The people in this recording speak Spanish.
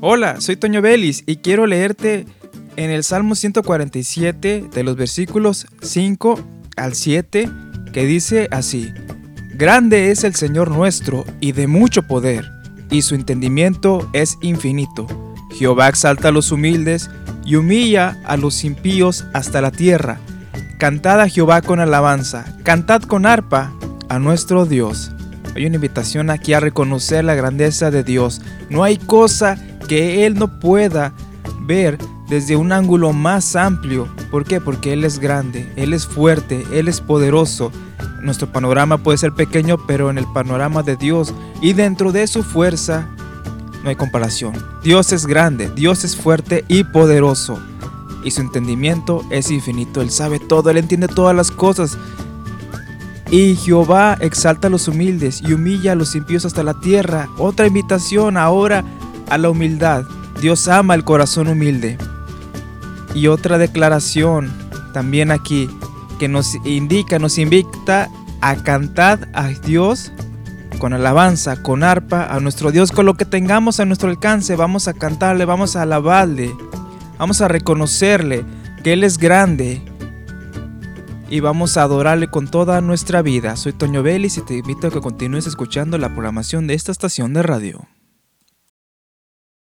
Hola, soy Toño Vélez y quiero leerte en el Salmo 147 de los versículos 5 al 7 que dice así, Grande es el Señor nuestro y de mucho poder, y su entendimiento es infinito. Jehová exalta a los humildes y humilla a los impíos hasta la tierra. Cantad a Jehová con alabanza, cantad con arpa a nuestro Dios. Hay una invitación aquí a reconocer la grandeza de Dios. No hay cosa que Él no pueda ver desde un ángulo más amplio. ¿Por qué? Porque Él es grande, Él es fuerte, Él es poderoso. Nuestro panorama puede ser pequeño, pero en el panorama de Dios y dentro de su fuerza no hay comparación. Dios es grande, Dios es fuerte y poderoso. Y su entendimiento es infinito. Él sabe todo, Él entiende todas las cosas. Y Jehová exalta a los humildes y humilla a los impíos hasta la tierra. Otra invitación ahora a la humildad. Dios ama el corazón humilde. Y otra declaración también aquí que nos indica, nos invita a cantar a Dios con alabanza, con arpa, a nuestro Dios, con lo que tengamos a nuestro alcance. Vamos a cantarle, vamos a alabarle, vamos a reconocerle que Él es grande y vamos a adorarle con toda nuestra vida. Soy Toño Vélez y te invito a que continúes escuchando la programación de esta estación de radio.